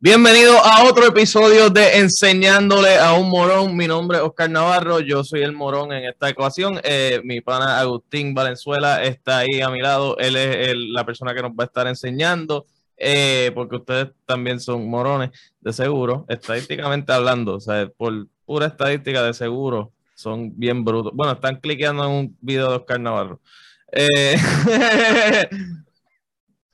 Bienvenido a otro episodio de Enseñándole a un Morón. Mi nombre es Oscar Navarro, yo soy el Morón en esta ecuación. Eh, mi pana Agustín Valenzuela está ahí a mi lado, él es la persona que nos va a estar enseñando, eh, porque ustedes también son morones, de seguro, estadísticamente hablando, o sea, por pura estadística de seguro, son bien brutos. Bueno, están cliqueando en un video de Oscar Navarro. Eh,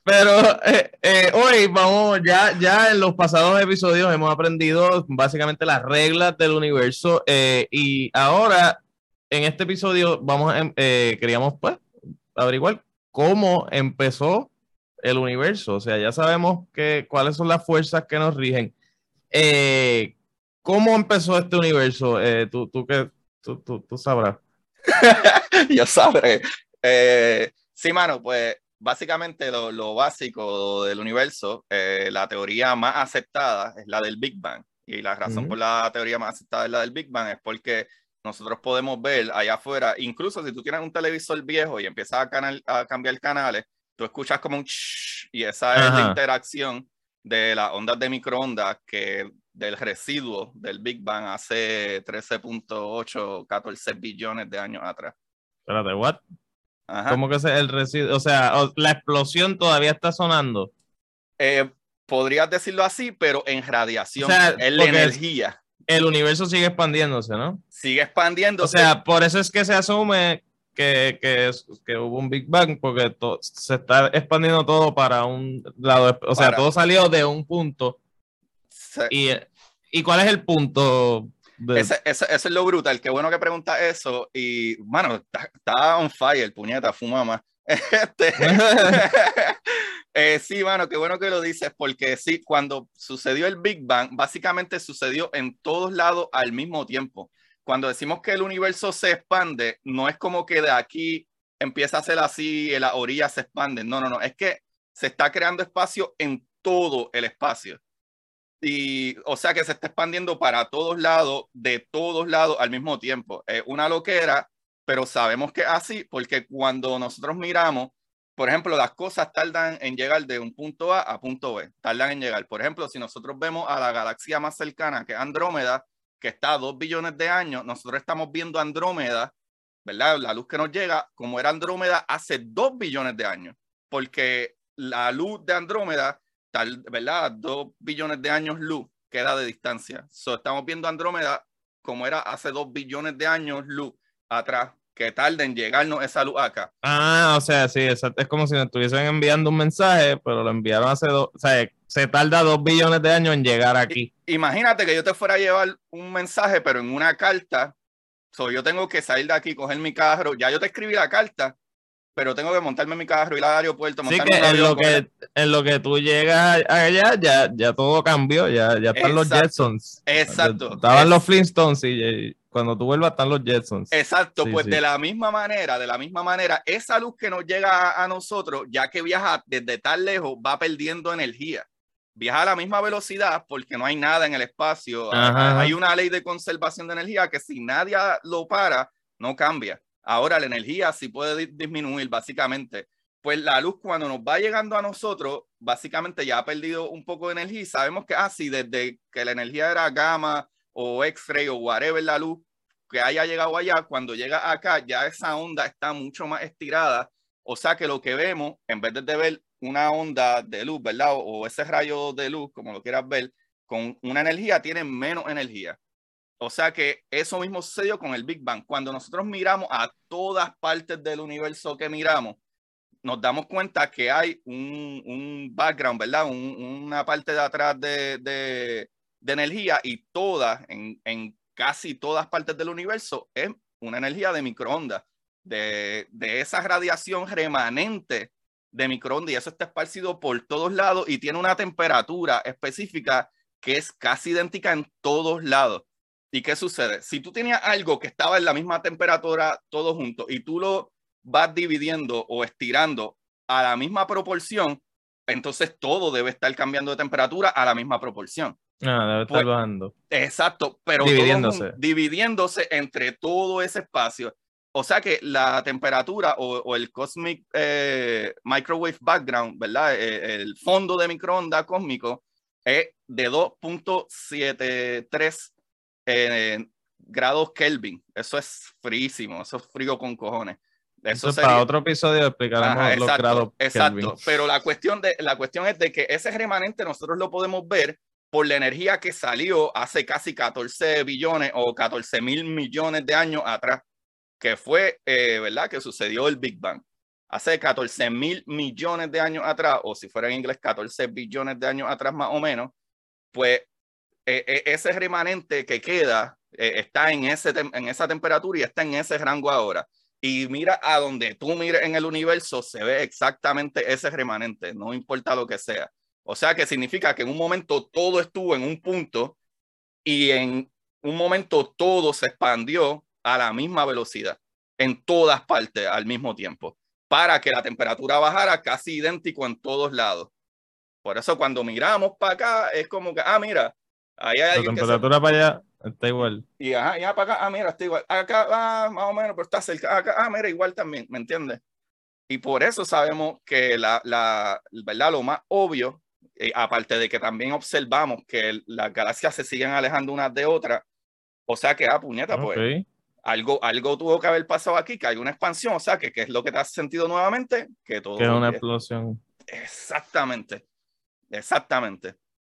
Pero eh, eh, hoy vamos, ya, ya en los pasados episodios hemos aprendido básicamente las reglas del universo eh, y ahora en este episodio vamos a, queríamos pues averiguar cómo empezó el universo. O sea, ya sabemos que, cuáles son las fuerzas que nos rigen. ¿Cómo empezó este universo? tú, tú, que, tú, tú, tú sabrás. Yo sabré. sí, mano, pues básicamente lo, básico del universo, eh, la teoría más aceptada es la del Big Bang. Y la razón por la teoría más aceptada es la del Big Bang es porque nosotros podemos ver allá afuera, incluso si tú tienes un televisor viejo y empiezas a, canal, a cambiar canales, tú escuchas como un y esa es la interacción de las ondas de microondas que del residuo del Big Bang hace 13.8, 14 billones de años atrás. Espérate, ¿what? ¿Cómo que es el residuo? O sea, la explosión todavía está sonando. Eh, podrías decirlo así, pero en radiación, en la energía. El universo sigue expandiéndose, ¿no? Sigue expandiéndose. O sea, por eso es que se asume que, que, que hubo un Big Bang, porque se está expandiendo todo para un lado. O sea, todo salió de un punto. Y, ¿Y cuál es el punto? Ese, eso es lo brutal. Qué bueno que pregunta eso. Y, mano, está, on fire, puñeta, fuma más. Este, eh, sí, mano, qué bueno que lo dices, porque sí, cuando sucedió el Big Bang, básicamente sucedió en todos lados al mismo tiempo. Cuando decimos que el universo se expande, no es como que de aquí empieza a ser así, y la orilla se expande. No, no, no, es que se está creando espacio en todo el espacio. Y, o sea que se está expandiendo para todos lados, de todos lados al mismo tiempo. Es una loquera, pero sabemos que así, porque cuando nosotros miramos, por ejemplo, las cosas tardan en llegar de un punto A a punto B, tardan en llegar. Por ejemplo, si nosotros vemos a la galaxia más cercana, que es Andrómeda, que está a dos billones de años, nosotros estamos viendo Andrómeda, ¿verdad? La luz que nos llega, como era Andrómeda hace dos billones de años, porque la luz de Andrómeda ¿verdad? Dos billones de años luz queda de distancia. So, estamos viendo Andrómeda como era hace dos billones de años luz atrás, que tarda en llegarnos esa luz acá. Ah, o sea, sí, es, es como si nos estuviesen enviando un mensaje, pero lo enviaron hace dos, o sea, se tarda dos billones de años en llegar aquí. imagínate que yo te fuera a llevar un mensaje, pero en una carta. So, yo tengo que salir de aquí, coger mi carro. Ya yo te escribí la carta, pero tengo que montarme en mi carro, ir al aeropuerto. Sí, que en, lo que en lo que tú llegas allá, ya, ya todo cambió, ya, ya están los Jetsons. Exacto. Estaban los Flintstones y, cuando tú vuelvas están los Jetsons. Exacto, pues de la misma manera, de la misma manera, esa luz que nos llega a, nosotros, ya que viaja desde tan lejos, va perdiendo energía. Viaja a la misma velocidad porque no hay nada en el espacio. Hay una ley de conservación de energía que si nadie lo para, no cambia. Ahora la energía sí puede disminuir básicamente. Pues la luz cuando nos va llegando a nosotros, básicamente ya ha perdido un poco de energía y sabemos que así ah, desde que la energía era gamma o X-ray o whatever la luz que haya llegado allá, cuando llega acá ya esa onda está mucho más estirada. O sea que lo que vemos, en vez de ver una onda de luz, ¿verdad? O, ese rayo de luz, como lo quieras ver, con una energía, tiene menos energía. O sea que eso mismo sucedió con el Big Bang. Cuando nosotros miramos a todas partes del universo que miramos, nos damos cuenta que hay un, background, ¿verdad? una parte de atrás de, energía y todas, en, casi todas partes del universo, es una energía de microondas, de, de esa radiación remanente de microondas y eso está esparcido por todos lados y tiene una temperatura específica que es casi idéntica en todos lados. ¿Y qué sucede? Si tú tenías algo que estaba en la misma temperatura todo junto y tú lo vas dividiendo o estirando a la misma proporción, entonces todo debe estar cambiando de temperatura a la misma proporción. Ah, debe estar pues, bajando. Exacto, pero dividiéndose. dividiéndose entre todo ese espacio. O sea que la temperatura o, el cosmic eh, microwave background, ¿verdad? Eh, el fondo de microondas cósmico es de 2.73 eh, grados Kelvin. Eso es fríísimo, eso es frío con cojones. Eso es para otro episodio explicaremos los grados. Exacto, pero la cuestión, de, la cuestión es de que ese remanente nosotros lo podemos ver por la energía que salió hace casi 14 billones o 14 mil millones de años atrás, que fue, eh, ¿verdad? Que sucedió el Big Bang. Hace 14 mil millones de años atrás, o si fuera en inglés, 14 billones de años atrás más o menos, pues eh, eh, ese remanente que queda está en, ese en esa temperatura y está en ese rango ahora y mira a donde tú mires en el universo, se ve exactamente ese remanente, no importa lo que sea. O sea que significa que en un momento todo estuvo en un punto y en un momento todo se expandió a la misma velocidad, en todas partes al mismo tiempo, para que la temperatura bajara casi idéntico en todos lados. Por eso cuando miramos para acá es como que, ah, mira, ahí hay... La temperatura para allá Está igual. Y ajá, ya para acá, ah, mira, está igual. Acá, ah, más o menos, pero está cerca. Acá, ah, mira, igual también, ¿me entiendes? Y por eso sabemos que la, la ¿verdad? Lo más obvio, eh, aparte de que también observamos que las galaxias se siguen alejando unas de otras, o sea que, ah, puñeta, pues, algo, algo tuvo que haber pasado aquí, que hay una expansión, o sea, que, ¿qué es lo que te has sentido nuevamente? Que todo. Que es una explosión. Exactamente, exactamente.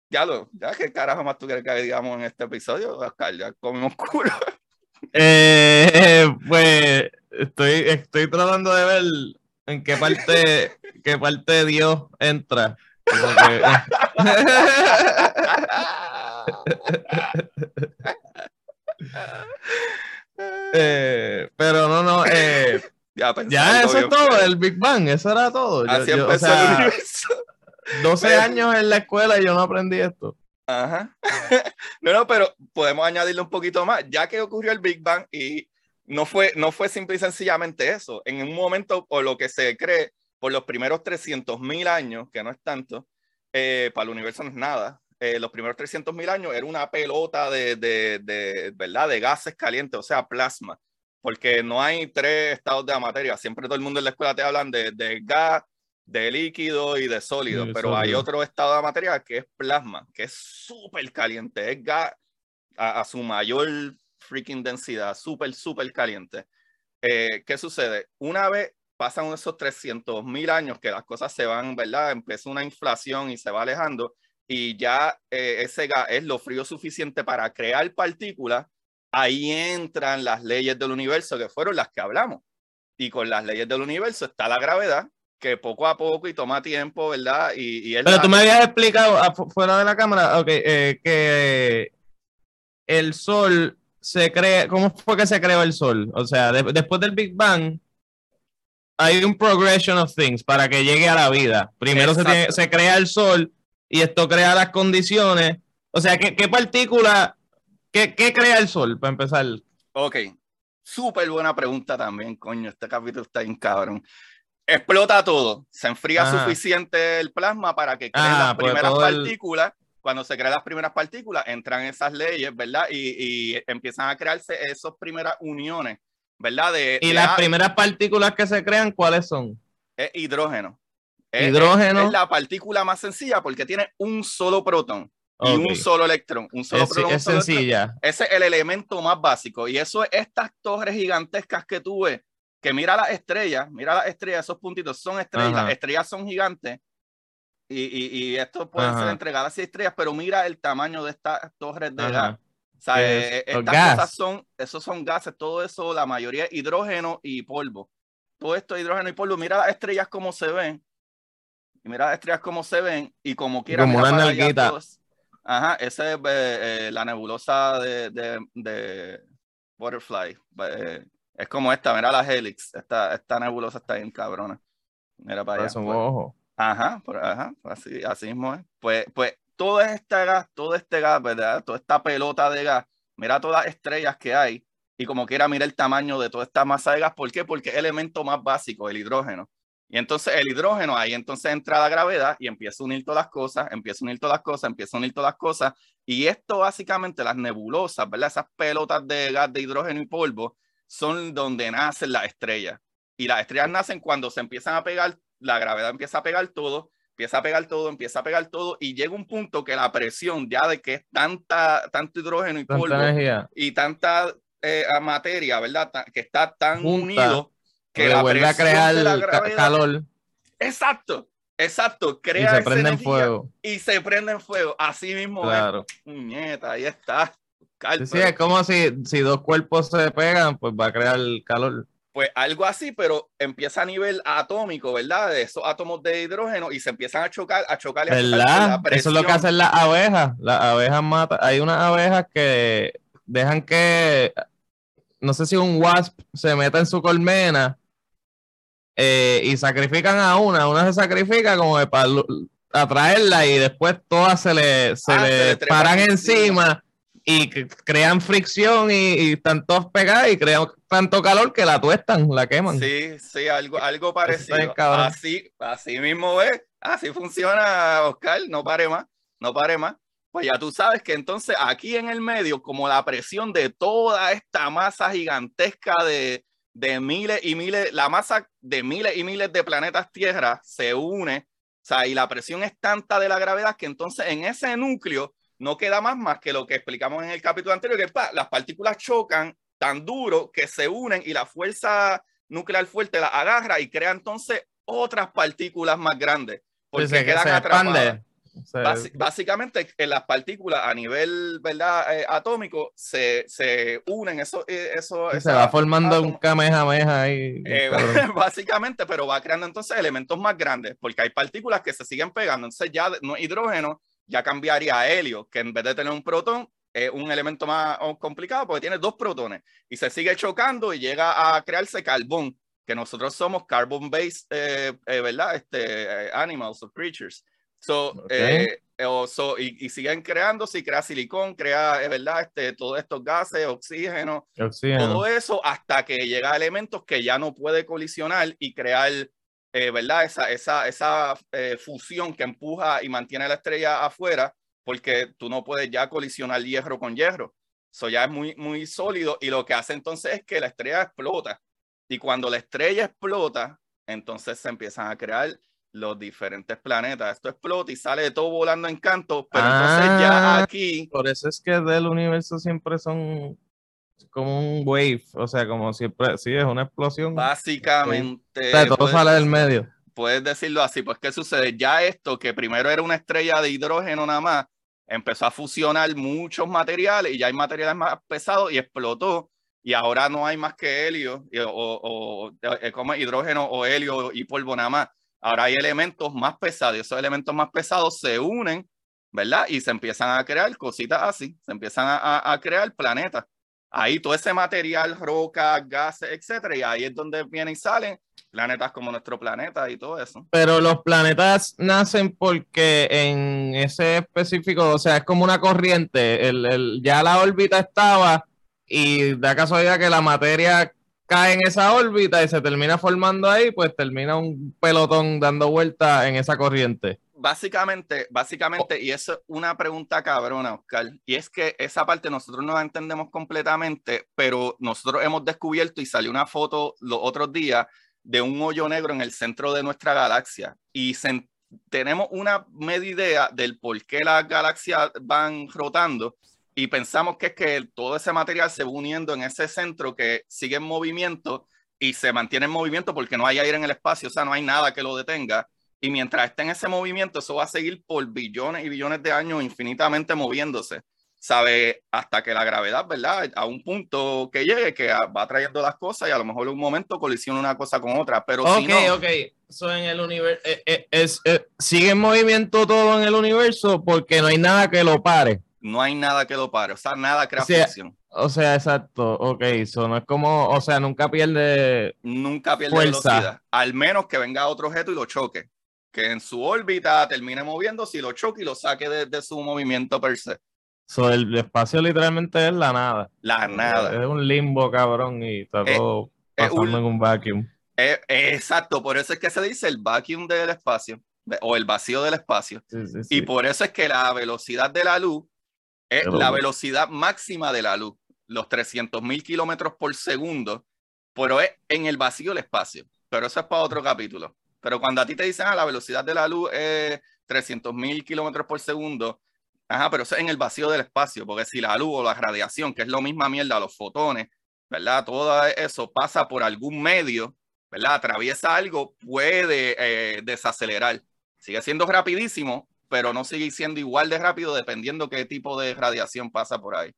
Ya lo, ya qué carajo más tú quieres que digamos en este episodio, Oscar, ya comimos culo. Eh, pues estoy, estoy tratando de ver en qué parte, qué parte de Dios entra. eh, pero no, no, eh, ya, ya eso es todo, el Big Bang, eso era todo. Así empezó el universo. 12 años en la escuela y yo no aprendí esto. Ajá. no, no, pero podemos añadirle un poquito más, ya que ocurrió el Big Bang y no fue, no fue simple y sencillamente eso. En un momento, por lo que se cree, por los primeros 300 mil años, que no es tanto, eh, para el universo no es nada, eh, los primeros 300 mil años era una pelota de, de, de, ¿verdad? de gases calientes, o sea, plasma, porque no hay tres estados de la materia. Siempre todo el mundo en la escuela te hablan de, de gas, de líquido y de sólido, pero hay otro estado de materia que es plasma, que es súper caliente, es gas a, su mayor freaking densidad, súper, súper caliente. Eh, ¿Qué sucede? Una vez pasan esos 300 mil años que las cosas se van, ¿verdad? Empieza una inflación y se va alejando y ya eh, ese gas es lo frío suficiente para crear partículas, ahí entran las leyes del universo que fueron las que hablamos. Y con las leyes del universo está la gravedad, que poco a poco y toma tiempo, ¿verdad? Y, Pero tú me habías explicado fuera de la cámara, okay, eh, que el sol se crea, ¿cómo fue que se creó el sol? O sea, después del Big Bang hay un progression of things para que llegue a la vida. Primero se, se, crea el sol y esto crea las condiciones. O sea, ¿qué, qué partícula, qué, qué crea el sol para empezar? Ok, súper buena pregunta también, coño, este capítulo está bien cabrón explota todo. Se enfría suficiente el plasma para que creen las pues primeras partículas. Cuando se crean las primeras partículas, entran esas leyes, ¿verdad? Y, empiezan a crearse esas primeras uniones, ¿verdad? De, ¿Y las primeras partículas que se crean, cuáles son? Es hidrógeno. Hidrógeno. Es, la partícula más sencilla porque tiene un solo protón. Y un solo electrón, un solo protón. Es sencilla. Ese es el elemento más básico. Y eso es estas torres gigantescas que tú ves, que mira las estrellas, mira las estrellas, esos puntitos son estrellas, las estrellas son gigantes y, y, y esto puede ser entregadas a estrellas, pero mira el tamaño de estas torres de gas. O sea, eh, estas cosas son, esos son gases, todo eso, la mayoría es hidrógeno y polvo. Todo esto es hidrógeno y polvo. Mira las estrellas como se ven. Y mira las estrellas como se ven y como quieran. Como una Ajá, esa es eh, eh, la nebulosa de, de, de Butterfly. Es como esta, mira la Helix. Esta, esta nebulosa está bien cabrona. Mira para allá. Pues. Ajá, ajá, así, así mismo es. Pues, pues todo este gas, todo este gas, ¿verdad? Toda esta pelota de gas, mira todas las estrellas que hay y como quiera, mira el tamaño de toda esta masa de gas. ¿Por qué? Porque es el elemento más básico, el hidrógeno. Y entonces el hidrógeno, ahí entonces entra la gravedad y empieza a unir todas las cosas, empieza a unir todas las cosas, empieza a unir todas las cosas. Y esto básicamente, las nebulosas, ¿verdad? Esas pelotas de gas de hidrógeno y polvo, son donde nacen las estrellas. Y las estrellas nacen cuando se empiezan a pegar, la gravedad empieza a pegar todo, empieza a pegar todo, empieza a pegar todo y llega un punto que la presión ya de que es tanta, tanto hidrógeno y polvo y tanta eh, materia, ¿verdad? que está tan unido que la vuelve a crear calor. Exacto, exacto. Crea y se prende en fuego. Y se prende en fuego. Así mismo claro. Nieta, ahí está. Sí, es como si, si dos cuerpos se pegan, pues va a crear calor. Pues algo así, pero empieza a nivel atómico, ¿verdad? De esos átomos de hidrógeno y se empiezan a chocar, a chocar. Y ¿Verdad? Eso es lo que hacen las abejas. Las abejas matan. Hay unas abejas que dejan que, no sé si un wasp se meta en su colmena eh, y sacrifican a una. Una se sacrifica como para atraerla y después todas se le, se ah, le paran encima y crean fricción y, están todos pegadas y crean tanto calor que la tuestan, la queman. Sí, sí, algo, algo parecido. Así, así mismo es, así funciona, Oscar, no pare más, no pare más. Pues ya tú sabes que entonces aquí en el medio, como la presión de toda esta masa gigantesca de, de miles y miles, la masa de miles y miles de planetas Tierra se une, o sea, y la presión es tanta de la gravedad que entonces en ese núcleo no queda más más que lo que explicamos en el capítulo anterior, que las partículas chocan tan duro que se unen y la fuerza nuclear fuerte la agarra y crea entonces otras partículas más grandes. Porque se, quedan atrapadas. básicamente, en las partículas a nivel ¿verdad? Eh, atómico se, se, unen, eso, eh, eso se va formando un kamehameha ahí. Eh, básicamente, pero va creando entonces elementos más grandes, porque hay partículas que se siguen pegando. Entonces, ya no hidrógeno ya cambiaría a helio, que en vez de tener un protón, es un elemento más complicado porque tiene dos protones y se sigue chocando y llega a crearse carbón, que nosotros somos carbon-based, eh, eh, ¿verdad? Este, eh, animals or creatures. So, so, y, y, siguen creándose y crea silicón, crea, ¿verdad? Este, todos estos gases, oxígeno, oxígeno, todo eso hasta que llega a elementos que ya no puede colisionar y crear eh, ¿verdad? Esa, esa, esa eh, fusión que empuja y mantiene la estrella afuera, porque tú no puedes ya colisionar hierro con hierro. Eso ya es muy, muy sólido y lo que hace entonces es que la estrella explota. Y cuando la estrella explota, entonces se empiezan a crear los diferentes planetas. Esto explota y sale todo volando en canto, pero entonces ya ah, aquí... Por eso es que del universo siempre son como un wave, o sea, como siempre, sí, es una explosión. Básicamente. todo sale del medio. Puedes decirlo así, pues ¿qué sucede? Ya esto, que primero era una estrella de hidrógeno nada más, empezó a fusionar muchos materiales y ya hay materiales más pesados y explotó. Y ahora no hay más que helio o, o, como hidrógeno o helio y polvo nada más. Ahora hay elementos más pesados y esos elementos más pesados se unen, ¿verdad? Y se empiezan a crear cositas así, se empiezan a, a crear planetas ahí todo ese material, roca, gases, etcétera, y ahí es donde vienen y salen planetas como nuestro planeta y todo eso. Pero los planetas nacen porque en ese específico, o sea, es como una corriente, el, el, ya la órbita estaba y da casualidad que la materia cae en esa órbita y se termina formando ahí, pues termina un pelotón dando vuelta en esa corriente básicamente, básicamente, oh. y es una pregunta cabrona, Oscar, y es que esa parte nosotros no la entendemos completamente, pero nosotros hemos descubierto y salió una foto los otros días de un hoyo negro en el centro de nuestra galaxia y tenemos una media idea del por qué las galaxias van rotando y pensamos que es que todo ese material se va uniendo en ese centro que sigue en movimiento y se mantiene en movimiento porque no hay aire en el espacio, o sea, no hay nada que lo detenga y mientras esté en ese movimiento, eso va a seguir por billones y billones de años infinitamente moviéndose. Sabe hasta que la gravedad, ¿verdad? A un punto que llegue, que va trayendo las cosas y a lo mejor en un momento colisiona una cosa con otra. Pero ok, si no, ok. En el universo. Eh, eh, es, eh, sigue en movimiento todo en el universo porque no hay nada que lo pare. No hay nada que lo pare. O sea, nada crea o O sea, exacto. Ok, eso no es como. O sea, nunca pierde. Nunca pierde velocidad. Al menos que venga otro objeto y lo choque que en su órbita termine moviendo, si lo choque y lo saque de, su movimiento per se. el espacio literalmente es la nada. La nada. Es un limbo, cabrón, y está todo pasando en un vacuum. exacto, por eso es que se dice el vacuum del espacio, o el vacío del espacio. y por eso es que la velocidad de la luz es la velocidad máxima de la luz, los 300 mil kilómetros por segundo, pero es en el vacío del espacio. Pero eso es para otro capítulo. Pero cuando a ti te dicen, ah, la velocidad de la luz es 300 mil kilómetros por segundo, ajá, pero eso es en el vacío del espacio, porque si la luz o la radiación, que es lo misma mierda, los fotones, ¿verdad? Todo eso pasa por algún medio, ¿verdad? Atraviesa algo, puede eh, desacelerar. Sigue siendo rapidísimo, pero no sigue siendo igual de rápido dependiendo qué tipo de radiación pasa por ahí.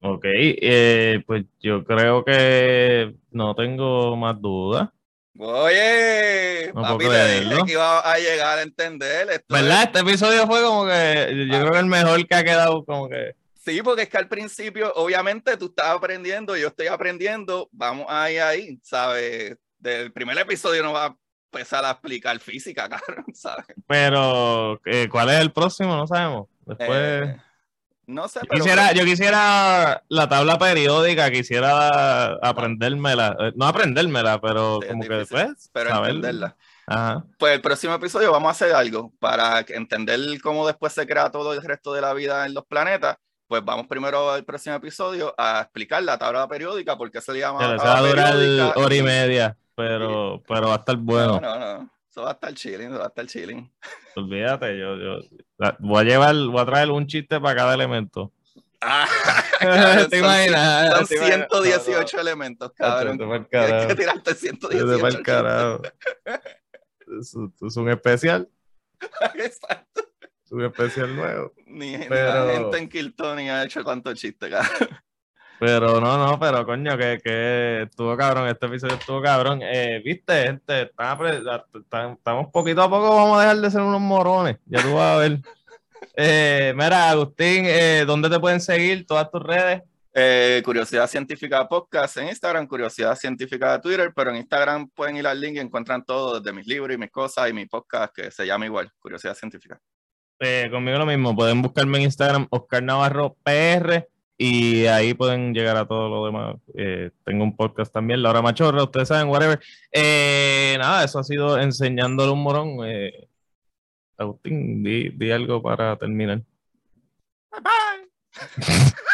Ok, eh, pues yo creo que no tengo más dudas. Oye, No papi, te dije que iba a llegar a entender. Esto ¿Verdad? es- Este episodio fue como que yo creo que el mejor que ha quedado como que... Sí, porque es que al principio, obviamente, tú estás aprendiendo, yo estoy aprendiendo, vamos ahí, ahí, ¿sabes? Del primer episodio no va a empezar a explicar física, cabrón, ¿sabes? Pero, eh, ¿cuál es el próximo? No sabemos. Después... Eh, no sé, Yo pero quisiera, yo quisiera la tabla periódica, quisiera aprendérmela, eh, no aprendérmela, pero Sí, como que difícil, después pero saber. entenderla. Ajá. Pues el próximo episodio vamos a hacer algo para entender cómo después se crea todo el resto de la vida en los planetas. Pues vamos primero al próximo episodio a explicar la tabla periódica, por qué se le llama se va a durar hora y media, pero, pero va a estar bueno. No, no, no. Eso va a estar chilling, eso va a estar chilling. Olvídate, yo, yo la- voy a llevar, voy a traer un chiste para cada elemento. Ah, cabrón, ¿Te son imaginas? Son ¿Te imaginas? 118 elementos, cabrón. Tienes carajo. que tirarte Vete 118. pa'l carajo. Es, un- es un especial, Exacto. es un especial nuevo. Ni, Pero- la gente en Kiltony ha hecho tanto chiste, cabrón. Pero no, no, pero coño, que, que estuvo cabrón, este episodio estuvo cabrón. Eh, Viste, gente, Estamos poquito a poco, vamos a dejar de ser unos morones, ya tú vas a ver. Eh, mira, Agustín, eh, ¿dónde te pueden seguir? Todas tus redes. Eh, Curiosidad Científica Podcast en Instagram, Curiosidad Científica de Twitter, pero en Instagram pueden ir al link y encuentran todo desde mis libros y mis cosas y mi podcast que se llama igual, Curiosidad Científica. Eh, conmigo lo mismo, pueden buscarme en Instagram, Oscar Navarro PR, y ahí pueden llegar a todo lo demás. Eh, tengo un podcast también, La Hora Machorra, ustedes saben, whatever. Eh, nada, eso ha sido enseñándole un morón. Eh, Agustín, di, di algo para terminar. Bye bye.